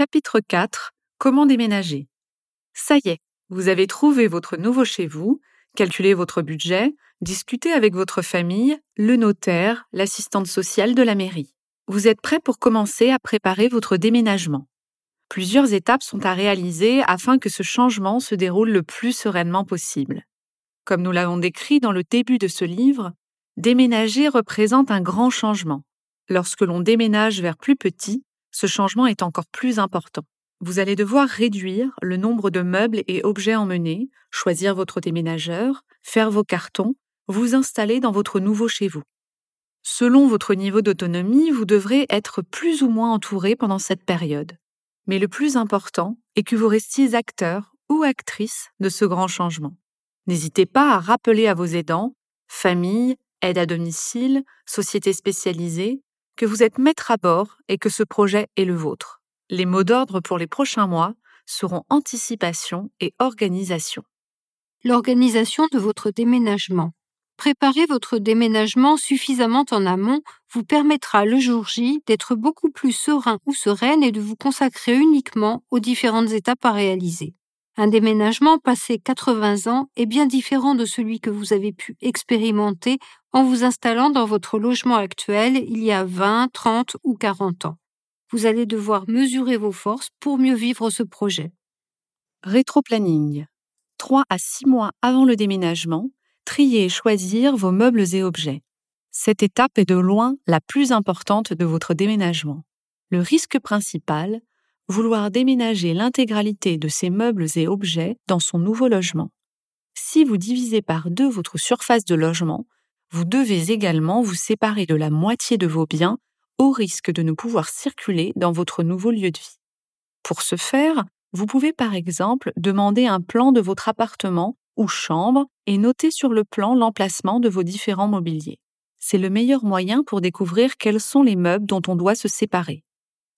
Chapitre 4 Comment déménager Ça y est, vous avez trouvé votre nouveau chez vous, calculé votre budget, discuté avec votre famille, le notaire, l'assistante sociale de la mairie. Vous êtes prêt pour commencer à préparer votre déménagement. Plusieurs étapes sont à réaliser afin que ce changement se déroule le plus sereinement possible. Comme nous l'avons décrit dans le début de ce livre, déménager représente un grand changement. Lorsque l'on déménage vers plus petit, ce changement est encore plus important. Vous allez devoir réduire le nombre de meubles et objets emmenés, choisir votre déménageur, faire vos cartons, vous installer dans votre nouveau chez vous. Selon votre niveau d'autonomie, vous devrez être plus ou moins entouré pendant cette période. Mais le plus important est que vous restiez acteur ou actrice de ce grand changement. N'hésitez pas à rappeler à vos aidants, famille, aide à domicile, société spécialisée, que vous êtes maître à bord et que ce projet est le vôtre. Les mots d'ordre pour les prochains mois seront anticipation et organisation. L'organisation de votre déménagement. Préparer votre déménagement suffisamment en amont vous permettra le jour J d'être beaucoup plus serein ou sereine et de vous consacrer uniquement aux différentes étapes à réaliser. Un déménagement passé 80 ans est bien différent de celui que vous avez pu expérimenter en vous installant dans votre logement actuel il y a 20, 30 ou 40 ans. Vous allez devoir mesurer vos forces pour mieux vivre ce projet. Rétroplanning. 3 à 6 mois avant le déménagement, trier et choisir vos meubles et objets. Cette étape est de loin la plus importante de votre déménagement. Le risque principal, vouloir déménager l'intégralité de ces meubles et objets dans son nouveau logement. Si vous divisez par deux votre surface de logement, vous devez également vous séparer de la moitié de vos biens au risque de ne pouvoir circuler dans votre nouveau lieu de vie. Pour ce faire, vous pouvez par exemple demander un plan de votre appartement ou chambre et noter sur le plan l'emplacement de vos différents mobiliers. C'est le meilleur moyen pour découvrir quels sont les meubles dont on doit se séparer.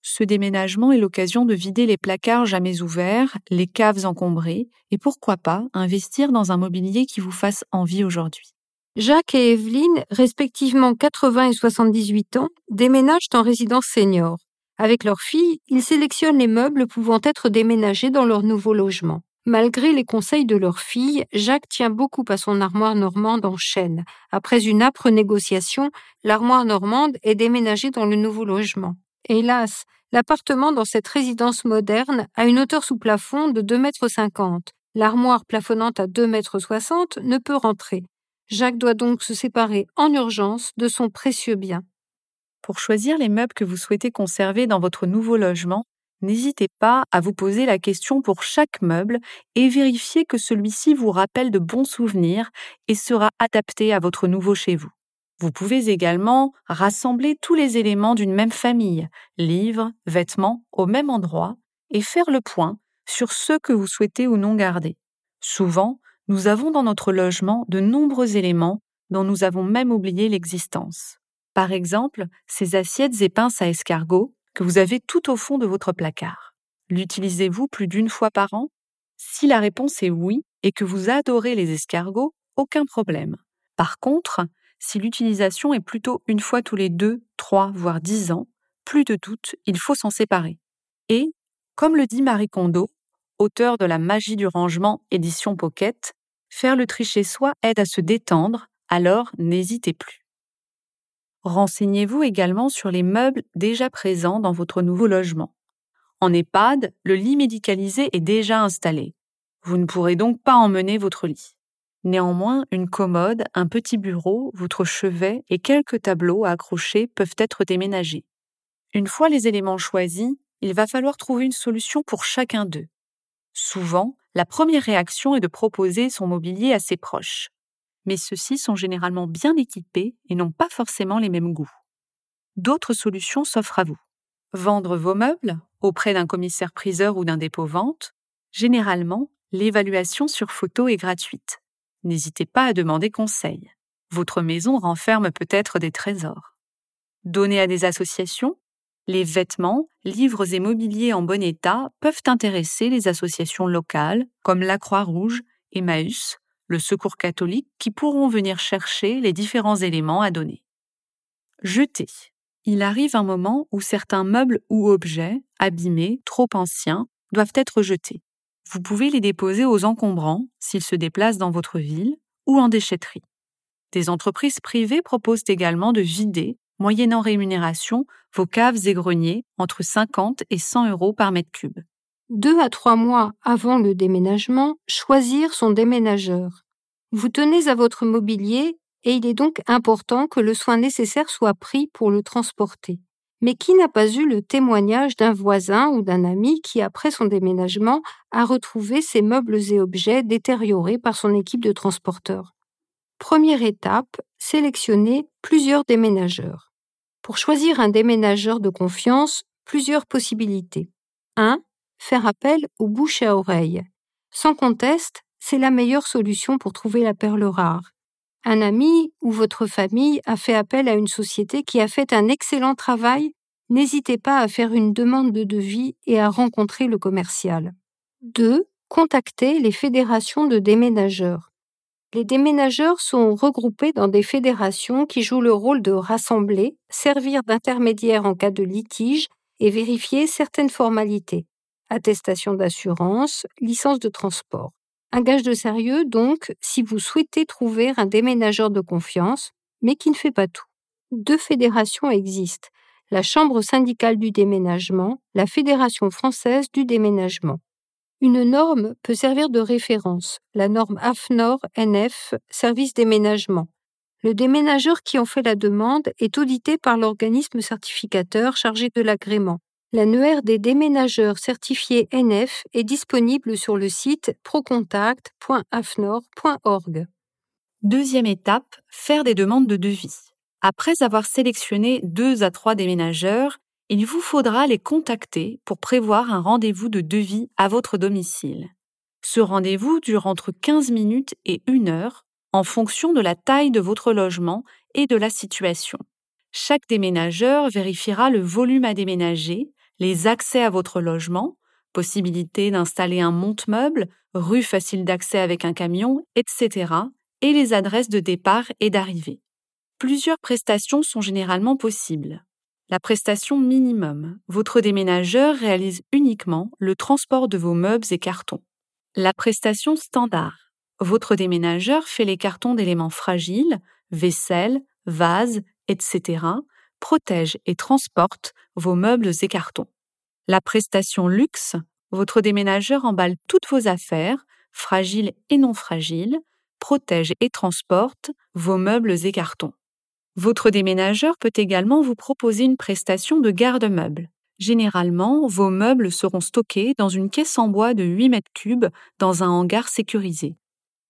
Ce déménagement est l'occasion de vider les placards jamais ouverts, les caves encombrées, et pourquoi pas investir dans un mobilier qui vous fasse envie aujourd'hui. Jacques et Evelyne, respectivement 80 et 78 ans, déménagent en résidence senior. Avec leur fille, ils sélectionnent les meubles pouvant être déménagés dans leur nouveau logement. Malgré les conseils de leur fille, Jacques tient beaucoup à son armoire normande en chêne. Après une âpre négociation, l'armoire normande est déménagée dans le nouveau logement. Hélas, l'appartement dans cette résidence moderne a une hauteur sous plafond de 2,50 m. L'armoire plafonnante à 2,60 m ne peut rentrer. Jacques doit donc se séparer en urgence de son précieux bien. Pour choisir les meubles que vous souhaitez conserver dans votre nouveau logement, n'hésitez pas à vous poser la question pour chaque meuble et vérifier que celui-ci vous rappelle de bons souvenirs et sera adapté à votre nouveau chez vous. Vous pouvez également rassembler tous les éléments d'une même famille, livres, vêtements, au même endroit, et faire le point sur ceux que vous souhaitez ou non garder. Souvent, nous avons dans notre logement de nombreux éléments dont nous avons même oublié l'existence. Par exemple, ces assiettes et pinces à escargot que vous avez tout au fond de votre placard. L'utilisez-vous plus d'une fois par an? Si la réponse est oui et que vous adorez les escargots, aucun problème. Par contre, si l'utilisation est plutôt une fois tous les deux, trois, voire dix ans, plus de doute, il faut s'en séparer. Et, comme le dit Marie Kondo, auteur de La magie du rangement, édition Pocket, faire le tri chez soi aide à se détendre, alors n'hésitez plus. Renseignez-vous également sur les meubles déjà présents dans votre nouveau logement. En EHPAD, le lit médicalisé est déjà installé. Vous ne pourrez donc pas emmener votre lit. Néanmoins, une commode, un petit bureau, votre chevet et quelques tableaux à accrocher peuvent être déménagés. Une fois les éléments choisis, il va falloir trouver une solution pour chacun d'eux. Souvent, la première réaction est de proposer son mobilier à ses proches. Mais ceux-ci sont généralement bien équipés et n'ont pas forcément les mêmes goûts. D'autres solutions s'offrent à vous. Vendre vos meubles auprès d'un commissaire-priseur ou d'un dépôt-vente. Généralement, l'évaluation sur photo est gratuite n'hésitez pas à demander conseil. Votre maison renferme peut-être des trésors. Donnez à des associations. Les vêtements, livres et mobiliers en bon état peuvent intéresser les associations locales comme la Croix-Rouge, Emmaüs, le Secours catholique qui pourront venir chercher les différents éléments à donner. Jeter. Il arrive un moment où certains meubles ou objets, abîmés, trop anciens, doivent être jetés. Vous pouvez les déposer aux encombrants s'ils se déplacent dans votre ville ou en déchetterie. Des entreprises privées proposent également de vider, moyennant rémunération, vos caves et greniers entre 50 et 100 euros par mètre cube. Deux à trois mois avant le déménagement, choisir son déménageur. Vous tenez à votre mobilier et il est donc important que le soin nécessaire soit pris pour le transporter. Mais qui n'a pas eu le témoignage d'un voisin ou d'un ami qui, après son déménagement, a retrouvé ses meubles et objets détériorés par son équipe de transporteurs? Première étape, sélectionner plusieurs déménageurs. Pour choisir un déménageur de confiance, plusieurs possibilités. 1. Faire appel au bouche à oreille. Sans conteste, c'est la meilleure solution pour trouver la perle rare. Un ami ou votre famille a fait appel à une société qui a fait un excellent travail, n'hésitez pas à faire une demande de devis et à rencontrer le commercial. 2. Contactez les fédérations de déménageurs. Les déménageurs sont regroupés dans des fédérations qui jouent le rôle de rassembler, servir d'intermédiaire en cas de litige et vérifier certaines formalités. Attestation d'assurance, licence de transport. Un gage de sérieux, donc, si vous souhaitez trouver un déménageur de confiance, mais qui ne fait pas tout. Deux fédérations existent, la Chambre syndicale du déménagement, la Fédération française du déménagement. Une norme peut servir de référence, la norme AFNOR NF, service déménagement. Le déménageur qui en fait la demande est audité par l'organisme certificateur chargé de l'agrément. L'annuaire des déménageurs certifiés NF est disponible sur le site procontact.afnor.org. Deuxième étape, faire des demandes de devis. Après avoir sélectionné deux à trois déménageurs, il vous faudra les contacter pour prévoir un rendez-vous de devis à votre domicile. Ce rendez-vous dure entre 15 minutes et une heure en fonction de la taille de votre logement et de la situation. Chaque déménageur vérifiera le volume à déménager, les accès à votre logement, possibilité d'installer un monte-meuble, rue facile d'accès avec un camion, etc., et les adresses de départ et d'arrivée. Plusieurs prestations sont généralement possibles. La prestation minimum, votre déménageur réalise uniquement le transport de vos meubles et cartons. La prestation standard, votre déménageur fait les cartons d'éléments fragiles, vaisselle, vases, etc., protège et transporte vos meubles et cartons. La prestation luxe, votre déménageur emballe toutes vos affaires, fragiles et non fragiles, protège et transporte vos meubles et cartons. Votre déménageur peut également vous proposer une prestation de garde-meubles. Généralement, vos meubles seront stockés dans une caisse en bois de 8 mètres cubes dans un hangar sécurisé.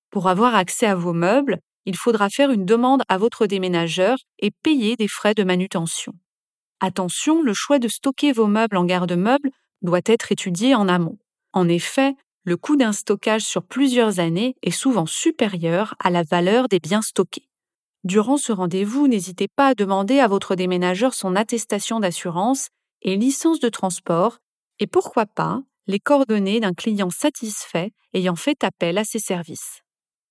Pour avoir accès à vos meubles, il faudra faire une demande à votre déménageur et payer des frais de manutention. Attention, le choix de stocker vos meubles en garde-meubles doit être étudié en amont. En effet, le coût d'un stockage sur plusieurs années est souvent supérieur à la valeur des biens stockés. Durant ce rendez-vous, n'hésitez pas à demander à votre déménageur son attestation d'assurance et licence de transport et pourquoi pas les coordonnées d'un client satisfait ayant fait appel à ses services.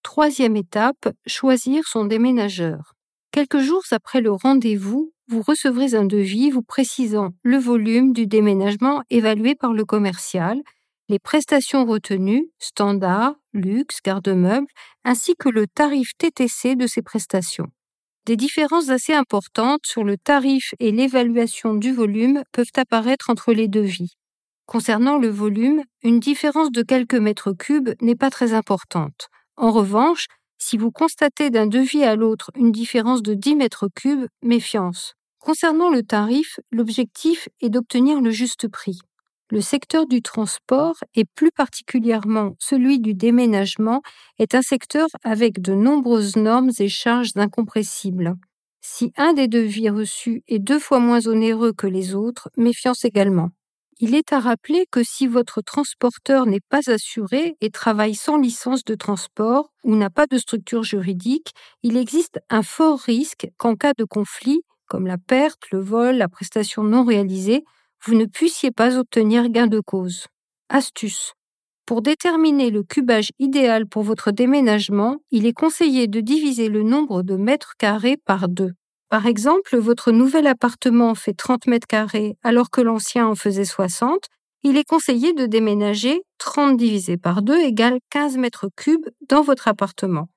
Troisième étape, choisir son déménageur. Quelques jours après le rendez-vous, vous recevrez un devis vous précisant le volume du déménagement évalué par le commercial, les prestations retenues, standard, luxe, garde-meuble, ainsi que le tarif TTC de ces prestations. Des différences assez importantes sur le tarif et l'évaluation du volume peuvent apparaître entre les devis. Concernant le volume, une différence de quelques mètres cubes n'est pas très importante. En revanche, si vous constatez d'un devis à l'autre une différence de 10 mètres cubes, méfiance. Concernant le tarif, l'objectif est d'obtenir le juste prix. Le secteur du transport, et plus particulièrement celui du déménagement, est un secteur avec de nombreuses normes et charges incompressibles. Si un des devis reçus est deux fois moins onéreux que les autres, méfiance également. Il est à rappeler que si votre transporteur n'est pas assuré et travaille sans licence de transport ou n'a pas de structure juridique, il existe un fort risque qu'en cas de conflit, comme la perte, le vol, la prestation non réalisée, vous ne puissiez pas obtenir gain de cause. Astuce. Pour déterminer le cubage idéal pour votre déménagement, il est conseillé de diviser le nombre de mètres carrés par deux. Par exemple, votre nouvel appartement fait 30 mètres carrés alors que l'ancien en faisait 60. Il est conseillé de déménager 30 divisé par 2 égale 15 mètres cubes dans votre appartement.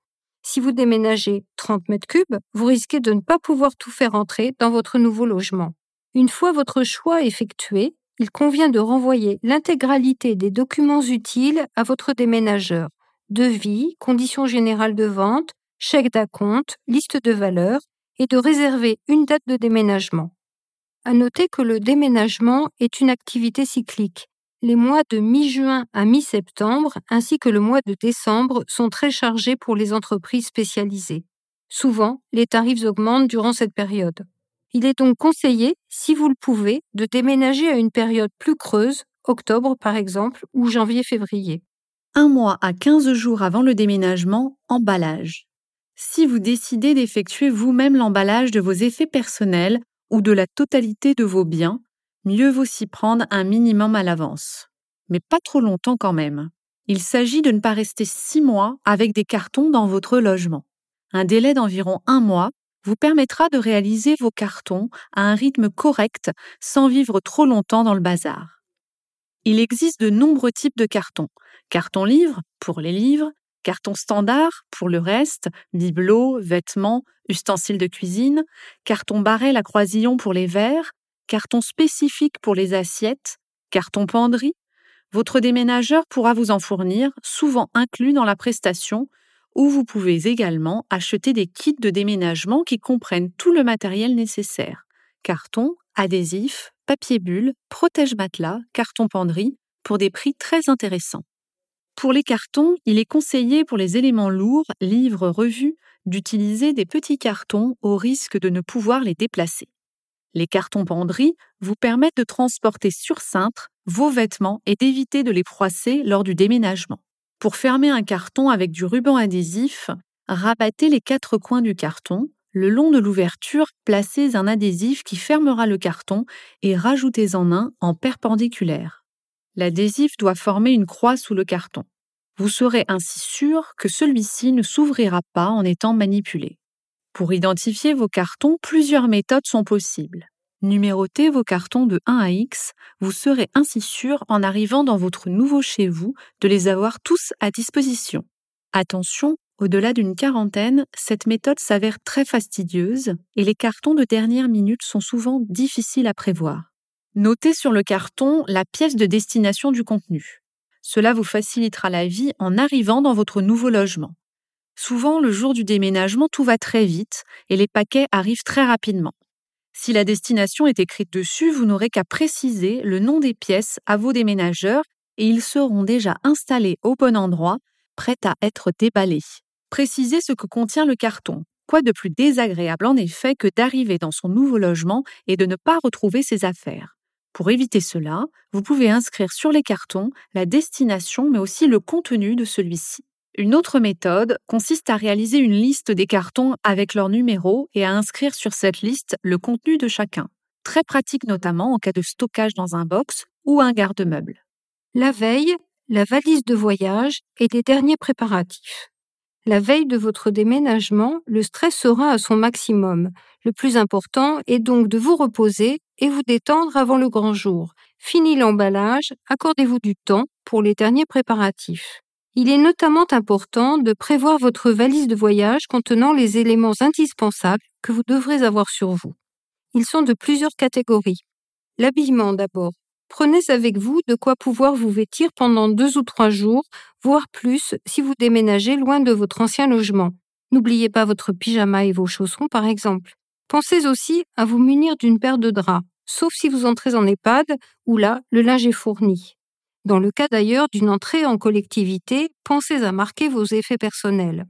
Si vous déménagez 30 mètres cubes, vous risquez de ne pas pouvoir tout faire entrer dans votre nouveau logement. Une fois votre choix effectué, il convient de renvoyer l'intégralité des documents utiles à votre déménageur. Devis, conditions générales de vente, chèque d'acompte, liste de valeurs et de réserver une date de déménagement. À noter que le déménagement est une activité cyclique. Les mois de mi-juin à mi-septembre ainsi que le mois de décembre sont très chargés pour les entreprises spécialisées. Souvent, les tarifs augmentent durant cette période. Il est donc conseillé, si vous le pouvez, de déménager à une période plus creuse, octobre par exemple, ou janvier-février. Un mois à 15 jours avant le déménagement, emballage. Si vous décidez d'effectuer vous-même l'emballage de vos effets personnels ou de la totalité de vos biens, mieux vaut s'y prendre un minimum à l'avance. Mais pas trop longtemps quand même. Il s'agit de ne pas rester six mois avec des cartons dans votre logement. Un délai d'environ un mois vous permettra de réaliser vos cartons à un rythme correct sans vivre trop longtemps dans le bazar. Il existe de nombreux types de cartons. Carton livre pour les livres, carton standard pour le reste, bibelots, vêtements, ustensiles de cuisine, carton barrel à croisillon pour les verres, carton spécifique pour les assiettes, carton penderie. Votre déménageur pourra vous en fournir, souvent inclus dans la prestation, ou vous pouvez également acheter des kits de déménagement qui comprennent tout le matériel nécessaire. Carton, adhésif, papier bulle, protège-matelas, carton penderie, pour des prix très intéressants. Pour les cartons, il est conseillé pour les éléments lourds, livres, revues, d'utiliser des petits cartons au risque de ne pouvoir les déplacer. Les cartons penderie vous permettent de transporter sur cintre vos vêtements et d'éviter de les froisser lors du déménagement. Pour fermer un carton avec du ruban adhésif, rabattez les quatre coins du carton. Le long de l'ouverture, placez un adhésif qui fermera le carton et rajoutez-en un en perpendiculaire. L'adhésif doit former une croix sous le carton. Vous serez ainsi sûr que celui-ci ne s'ouvrira pas en étant manipulé. Pour identifier vos cartons, plusieurs méthodes sont possibles. Numérotez vos cartons de 1 à X, vous serez ainsi sûr en arrivant dans votre nouveau chez vous de les avoir tous à disposition. Attention, au-delà d'une quarantaine, cette méthode s'avère très fastidieuse et les cartons de dernière minute sont souvent difficiles à prévoir. Notez sur le carton la pièce de destination du contenu. Cela vous facilitera la vie en arrivant dans votre nouveau logement. Souvent, le jour du déménagement, tout va très vite et les paquets arrivent très rapidement. Si la destination est écrite dessus, vous n'aurez qu'à préciser le nom des pièces à vos déménageurs et ils seront déjà installés au bon endroit, prêts à être déballés. Précisez ce que contient le carton. Quoi de plus désagréable en effet que d'arriver dans son nouveau logement et de ne pas retrouver ses affaires? Pour éviter cela, vous pouvez inscrire sur les cartons la destination mais aussi le contenu de celui-ci. Une autre méthode consiste à réaliser une liste des cartons avec leur numéro et à inscrire sur cette liste le contenu de chacun. Très pratique notamment en cas de stockage dans un box ou un garde-meuble. La veille, la valise de voyage et les derniers préparatifs. La veille de votre déménagement, le stress sera à son maximum. Le plus important est donc de vous reposer et vous détendre avant le grand jour. Fini l'emballage, accordez-vous du temps pour les derniers préparatifs. Il est notamment important de prévoir votre valise de voyage contenant les éléments indispensables que vous devrez avoir sur vous. Ils sont de plusieurs catégories. L'habillement d'abord. Prenez avec vous de quoi pouvoir vous vêtir pendant deux ou trois jours, voire plus si vous déménagez loin de votre ancien logement. N'oubliez pas votre pyjama et vos chaussons par exemple. Pensez aussi à vous munir d'une paire de draps, sauf si vous entrez en EHPAD, où là, le linge est fourni. Dans le cas d'ailleurs d'une entrée en collectivité, pensez à marquer vos effets personnels.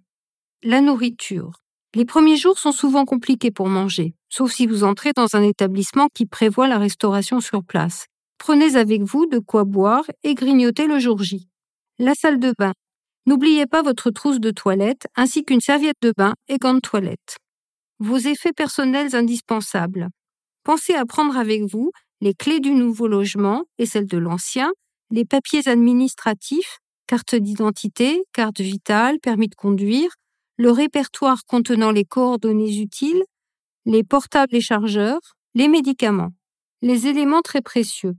La nourriture. Les premiers jours sont souvent compliqués pour manger, sauf si vous entrez dans un établissement qui prévoit la restauration sur place. Prenez avec vous de quoi boire et grignoter le jour J. La salle de bain. N'oubliez pas votre trousse de toilette ainsi qu'une serviette de bain et gants de toilette. Vos effets personnels indispensables. Pensez à prendre avec vous les clés du nouveau logement et celles de l'ancien, les papiers administratifs, carte d'identité, carte vitale, permis de conduire, le répertoire contenant les coordonnées utiles, les portables et chargeurs, les médicaments, les éléments très précieux.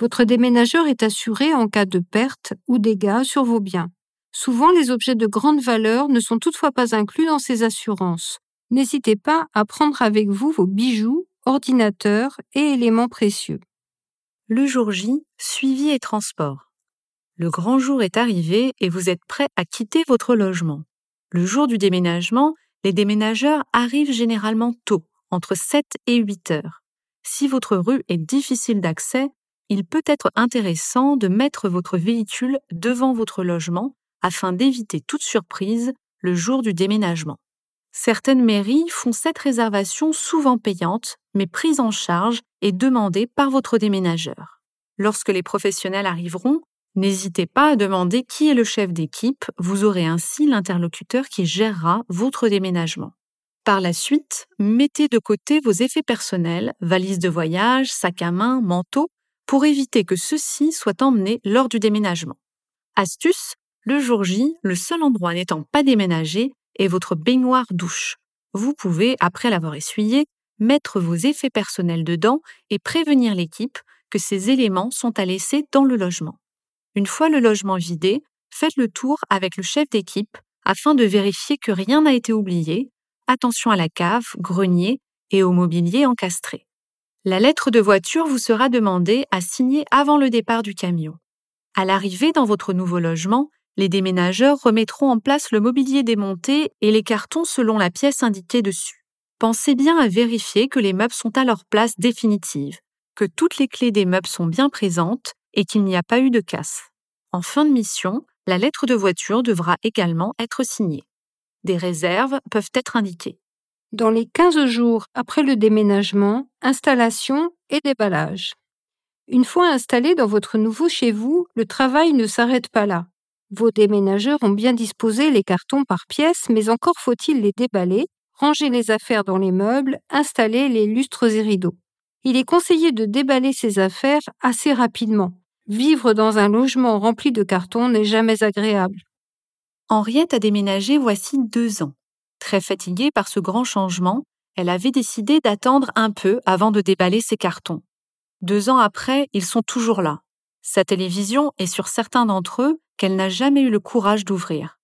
Votre déménageur est assuré en cas de perte ou dégâts sur vos biens. Souvent, les objets de grande valeur ne sont toutefois pas inclus dans ces assurances. N'hésitez pas à prendre avec vous vos bijoux, ordinateurs et éléments précieux. Le jour J, suivi et transport. Le grand jour est arrivé et vous êtes prêt à quitter votre logement. Le jour du déménagement, les déménageurs arrivent généralement tôt, entre 7 et 8 heures. Si votre rue est difficile d'accès, il peut être intéressant de mettre votre véhicule devant votre logement afin d'éviter toute surprise le jour du déménagement. Certaines mairies font cette réservation souvent payante, mais prise en charge et demandée par votre déménageur. Lorsque les professionnels arriveront, n'hésitez pas à demander qui est le chef d'équipe, vous aurez ainsi l'interlocuteur qui gérera votre déménagement. Par la suite, mettez de côté vos effets personnels, valises de voyage, sac à main, manteau, pour éviter que ceux-ci soient emmenés lors du déménagement. Astuce, le jour J, le seul endroit n'étant pas déménagé est votre baignoire douche. Vous pouvez, après l'avoir essuyé, mettre vos effets personnels dedans et prévenir l'équipe que ces éléments sont à laisser dans le logement. Une fois le logement vidé, faites le tour avec le chef d'équipe afin de vérifier que rien n'a été oublié. Attention à la cave, grenier et au mobilier encastré. La lettre de voiture vous sera demandée à signer avant le départ du camion. À l'arrivée dans votre nouveau logement, les déménageurs remettront en place le mobilier démonté et les cartons selon la pièce indiquée dessus. Pensez bien à vérifier que les meubles sont à leur place définitive, que toutes les clés des meubles sont bien présentes et qu'il n'y a pas eu de casse. En fin de mission, la lettre de voiture devra également être signée. Des réserves peuvent être indiquées. Dans les 15 jours après le déménagement, installation et déballage. Une fois installé dans votre nouveau chez vous, le travail ne s'arrête pas là. Vos déménageurs ont bien disposé les cartons par pièces, mais encore faut-il les déballer, ranger les affaires dans les meubles, installer les lustres et rideaux. Il est conseillé de déballer ces affaires assez rapidement. Vivre dans un logement rempli de cartons n'est jamais agréable. Henriette a déménagé voici deux ans. Très fatiguée par ce grand changement, elle avait décidé d'attendre un peu avant de déballer ses cartons. Deux ans après, ils sont toujours là. Sa télévision est sur certains d'entre eux qu'elle n'a jamais eu le courage d'ouvrir.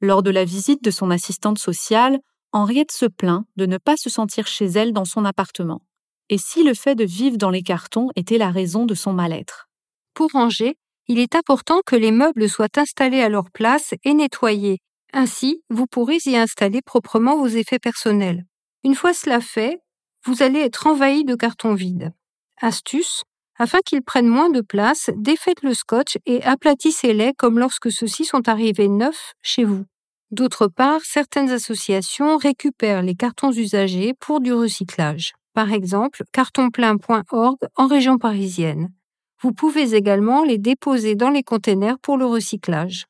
Lors de la visite de son assistante sociale, Henriette se plaint de ne pas se sentir chez elle dans son appartement. Et si le fait de vivre dans les cartons était la raison de son mal-être? Pour ranger, il est important que les meubles soient installés à leur place et nettoyés. Ainsi, vous pourrez y installer proprement vos effets personnels. Une fois cela fait, vous allez être envahi de cartons vides. Astuce, afin qu'ils prennent moins de place, défaites le scotch et aplatissez-les comme lorsque ceux-ci sont arrivés neufs chez vous. D'autre part, certaines associations récupèrent les cartons usagés pour du recyclage. Par exemple, cartonplein.org en région parisienne. Vous pouvez également les déposer dans les containers pour le recyclage.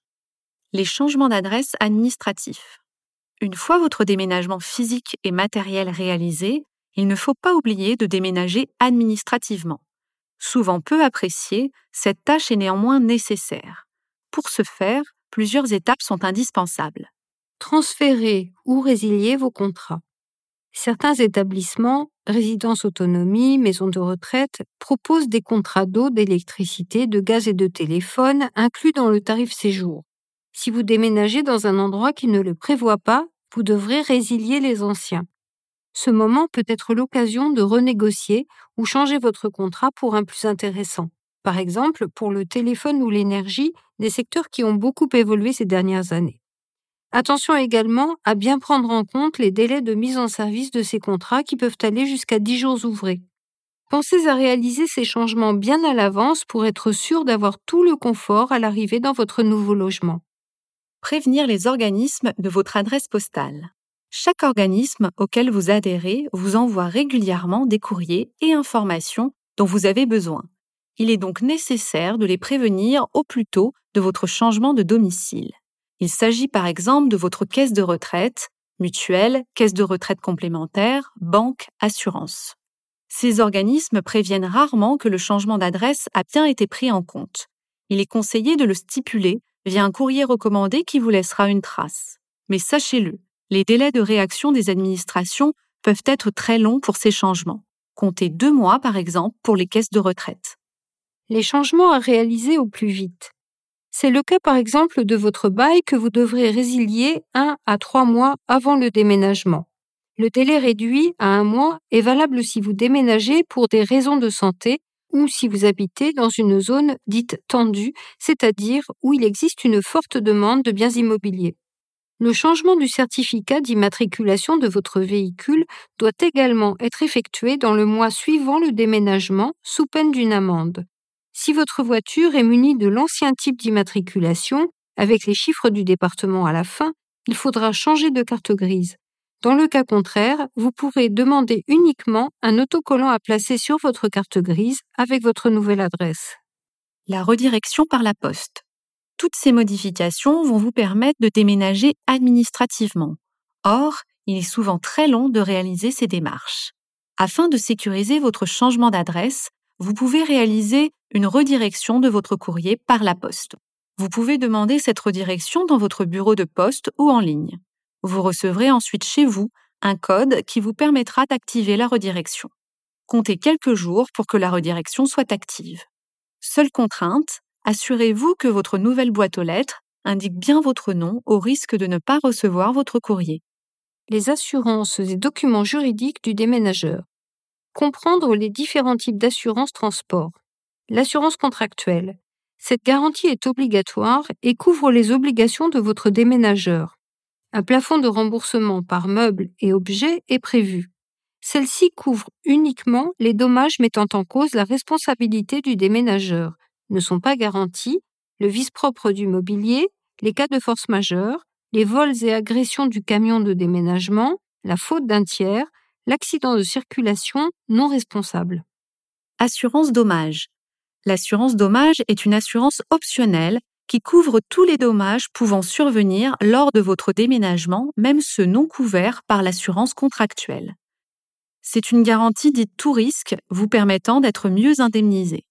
Les changements d'adresse administratifs. Une fois votre déménagement physique et matériel réalisé, il ne faut pas oublier de déménager administrativement. Souvent peu appréciée, cette tâche est néanmoins nécessaire. Pour ce faire, plusieurs étapes sont indispensables. Transférer ou résilier vos contrats. Certains établissements, résidences autonomie, maisons de retraite, proposent des contrats d'eau, d'électricité, de gaz et de téléphone inclus dans le tarif séjour. Si vous déménagez dans un endroit qui ne le prévoit pas, vous devrez résilier les anciens. Ce moment peut être l'occasion de renégocier ou changer votre contrat pour un plus intéressant. Par exemple, pour le téléphone ou l'énergie, des secteurs qui ont beaucoup évolué ces dernières années. Attention également à bien prendre en compte les délais de mise en service de ces contrats qui peuvent aller jusqu'à 10 jours ouvrés. Pensez à réaliser ces changements bien à l'avance pour être sûr d'avoir tout le confort à l'arrivée dans votre nouveau logement. Prévenir les organismes de votre adresse postale. Chaque organisme auquel vous adhérez vous envoie régulièrement des courriers et informations dont vous avez besoin. Il est donc nécessaire de les prévenir au plus tôt de votre changement de domicile. Il s'agit par exemple de votre caisse de retraite, mutuelle, caisse de retraite complémentaire, banque, assurance. Ces organismes préviennent rarement que le changement d'adresse a bien été pris en compte. Il est conseillé de le stipuler via un courrier recommandé qui vous laissera une trace. Mais sachez-le, les délais de réaction des administrations peuvent être très longs pour ces changements. Comptez deux mois, par exemple, pour les caisses de retraite. Les changements à réaliser au plus vite. C'est le cas par exemple de votre bail que vous devrez résilier un à trois mois avant le déménagement. Le délai réduit à un mois est valable si vous déménagez pour des raisons de santé ou si vous habitez dans une zone dite tendue, c'est-à-dire où il existe une forte demande de biens immobiliers. Le changement du certificat d'immatriculation de votre véhicule doit également être effectué dans le mois suivant le déménagement sous peine d'une amende. Si votre voiture est munie de l'ancien type d'immatriculation, avec les chiffres du département à la fin, il faudra changer de carte grise. Dans le cas contraire, vous pourrez demander uniquement un autocollant à placer sur votre carte grise avec votre nouvelle adresse. La redirection par la poste. Toutes ces modifications vont vous permettre de déménager administrativement. Or, il est souvent très long de réaliser ces démarches. Afin de sécuriser votre changement d'adresse, vous pouvez réaliser une redirection de votre courrier par la poste. Vous pouvez demander cette redirection dans votre bureau de poste ou en ligne. Vous recevrez ensuite chez vous un code qui vous permettra d'activer la redirection. Comptez quelques jours pour que la redirection soit active. Seule contrainte, assurez-vous que votre nouvelle boîte aux lettres indique bien votre nom au risque de ne pas recevoir votre courrier. Les assurances et documents juridiques du déménageur. Comprendre les différents types d'assurance transport. L'assurance contractuelle. Cette garantie est obligatoire et couvre les obligations de votre déménageur. Un plafond de remboursement par meuble et objet est prévu. Celle-ci couvre uniquement les dommages mettant en cause la responsabilité du déménageur, ne sont pas garantis le vice-propre du mobilier, les cas de force majeure, les vols et agressions du camion de déménagement, la faute d'un tiers, l'accident de circulation non responsable. Assurance dommage. L'assurance dommage est une assurance optionnelle qui couvre tous les dommages pouvant survenir lors de votre déménagement, même ceux non couverts par l'assurance contractuelle. C'est une garantie dite tout risque vous permettant d'être mieux indemnisé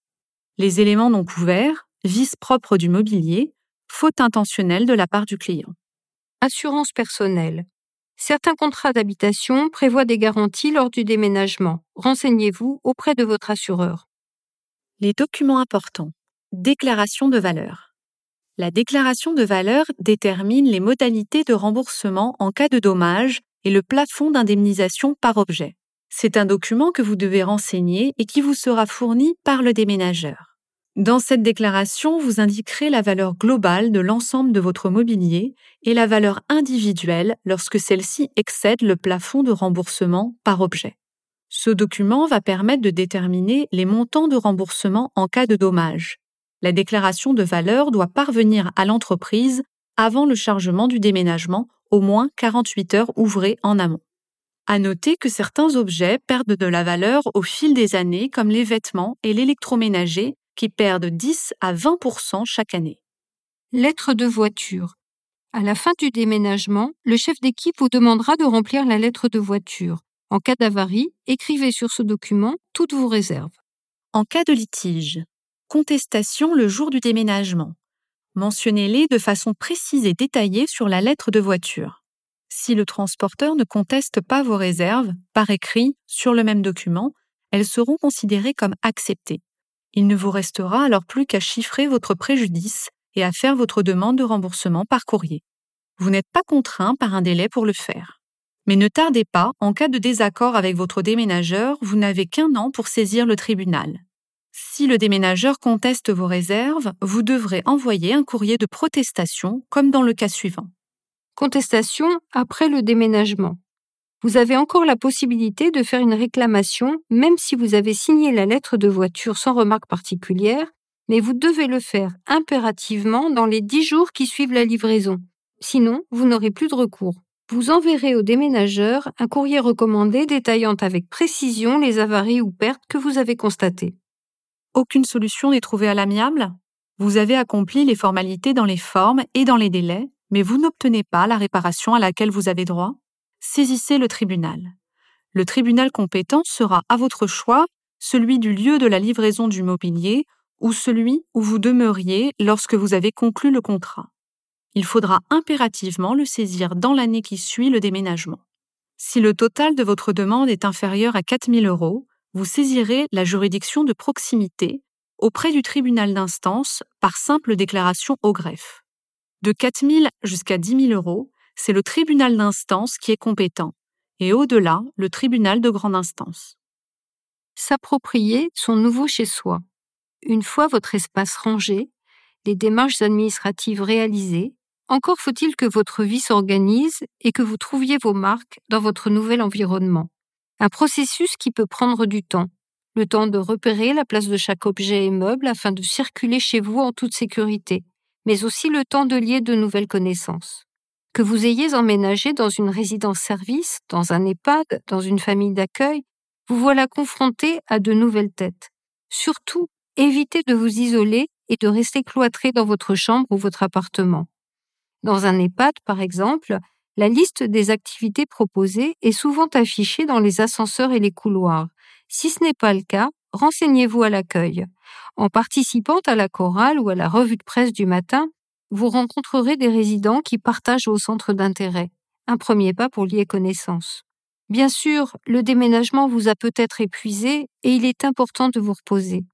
les éléments non couverts, vices propres du mobilier, faute intentionnelle de la part du client. Assurance personnelle. Certains contrats d'habitation prévoient des garanties lors du déménagement. Renseignez-vous auprès de votre assureur. Les documents importants. Déclaration de valeur. La déclaration de valeur détermine les modalités de remboursement en cas de dommage et le plafond d'indemnisation par objet. C'est un document que vous devez renseigner et qui vous sera fourni par le déménageur. Dans cette déclaration, vous indiquerez la valeur globale de l'ensemble de votre mobilier et la valeur individuelle lorsque celle-ci excède le plafond de remboursement par objet. Ce document va permettre de déterminer les montants de remboursement en cas de dommage. La déclaration de valeur doit parvenir à l'entreprise avant le chargement du déménagement, au moins 48 heures ouvrées en amont. À noter que certains objets perdent de la valeur au fil des années, comme les vêtements et l'électroménager, qui perdent 10 à 20% chaque année. Lettre de voiture. À la fin du déménagement, le chef d'équipe vous demandera de remplir la lettre de voiture. En cas d'avarie, écrivez sur ce document toutes vos réserves. En cas de litige, contestation le jour du déménagement. Mentionnez-les de façon précise et détaillée sur la lettre de voiture si le transporteur ne conteste pas vos réserves, par écrit, sur le même document, elles seront considérées comme acceptées. Il ne vous restera alors plus qu'à chiffrer votre préjudice et à faire votre demande de remboursement par courrier. Vous n'êtes pas contraint par un délai pour le faire. Mais ne tardez pas, en cas de désaccord avec votre déménageur, vous n'avez qu'un an pour saisir le tribunal. Si le déménageur conteste vos réserves, vous devrez envoyer un courrier de protestation, comme dans le cas suivant. Contestation après le déménagement. Vous avez encore la possibilité de faire une réclamation même si vous avez signé la lettre de voiture sans remarque particulière, mais vous devez le faire impérativement dans les dix jours qui suivent la livraison. Sinon, vous n'aurez plus de recours. Vous enverrez au déménageur un courrier recommandé détaillant avec précision les avaries ou pertes que vous avez constatées. Aucune solution n'est trouvée à l'amiable Vous avez accompli les formalités dans les formes et dans les délais, mais vous n'obtenez pas la réparation à laquelle vous avez droit, saisissez le tribunal. Le tribunal compétent sera à votre choix celui du lieu de la livraison du mobilier ou celui où vous demeuriez lorsque vous avez conclu le contrat. Il faudra impérativement le saisir dans l'année qui suit le déménagement. Si le total de votre demande est inférieur à 4 000 euros, vous saisirez la juridiction de proximité auprès du tribunal d'instance par simple déclaration au greffe. De 4 000 jusqu'à 10 000 euros, c'est le tribunal d'instance qui est compétent, et au-delà, le tribunal de grande instance. S'approprier son nouveau chez soi. Une fois votre espace rangé, les démarches administratives réalisées, encore faut-il que votre vie s'organise et que vous trouviez vos marques dans votre nouvel environnement. Un processus qui peut prendre du temps. Le temps de repérer la place de chaque objet et meuble afin de circuler chez vous en toute sécurité, mais aussi le temps de lier de nouvelles connaissances. Que vous ayez emménagé dans une résidence-service, dans un EHPAD, dans une famille d'accueil, vous voilà confronté à de nouvelles têtes. Surtout, évitez de vous isoler et de rester cloîtré dans votre chambre ou votre appartement. Dans un EHPAD, par exemple, la liste des activités proposées est souvent affichée dans les ascenseurs et les couloirs. Si ce n'est pas le cas, renseignez-vous à l'accueil. En participant à la chorale ou à la revue de presse du matin, vous rencontrerez des résidents qui partagent vos centres d'intérêt. Un premier pas pour lier connaissance. Bien sûr, le déménagement vous a peut-être épuisé et il est important de vous reposer.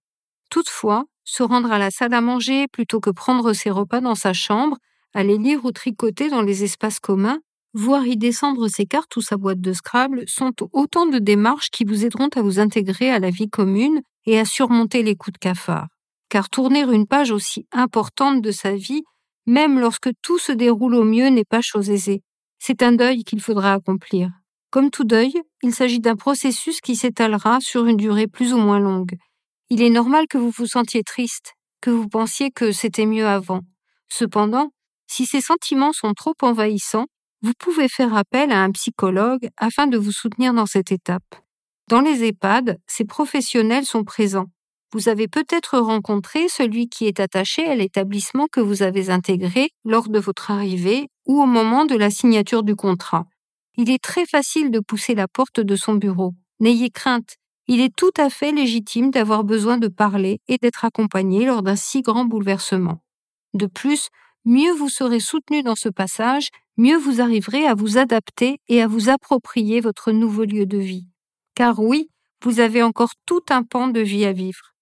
Toutefois, se rendre à la salle à manger plutôt que prendre ses repas dans sa chambre, aller lire ou tricoter dans les espaces communs, voir y descendre ses cartes ou sa boîte de Scrabble sont autant de démarches qui vous aideront à vous intégrer à la vie commune et à surmonter les coups de cafard. Car tourner une page aussi importante de sa vie, même lorsque tout se déroule au mieux, n'est pas chose aisée. C'est un deuil qu'il faudra accomplir. Comme tout deuil, il s'agit d'un processus qui s'étalera sur une durée plus ou moins longue. Il est normal que vous vous sentiez triste, que vous pensiez que c'était mieux avant. Cependant, si ces sentiments sont trop envahissants, vous pouvez faire appel à un psychologue afin de vous soutenir dans cette étape. Dans les EHPAD, ces professionnels sont présents. Vous avez peut-être rencontré celui qui est attaché à l'établissement que vous avez intégré lors de votre arrivée ou au moment de la signature du contrat. Il est très facile de pousser la porte de son bureau. N'ayez crainte, il est tout à fait légitime d'avoir besoin de parler et d'être accompagné lors d'un si grand bouleversement. De plus, mieux vous serez soutenu dans ce passage, mieux vous arriverez à vous adapter et à vous approprier votre nouveau lieu de vie. Car oui, vous avez encore tout un pan de vie à vivre.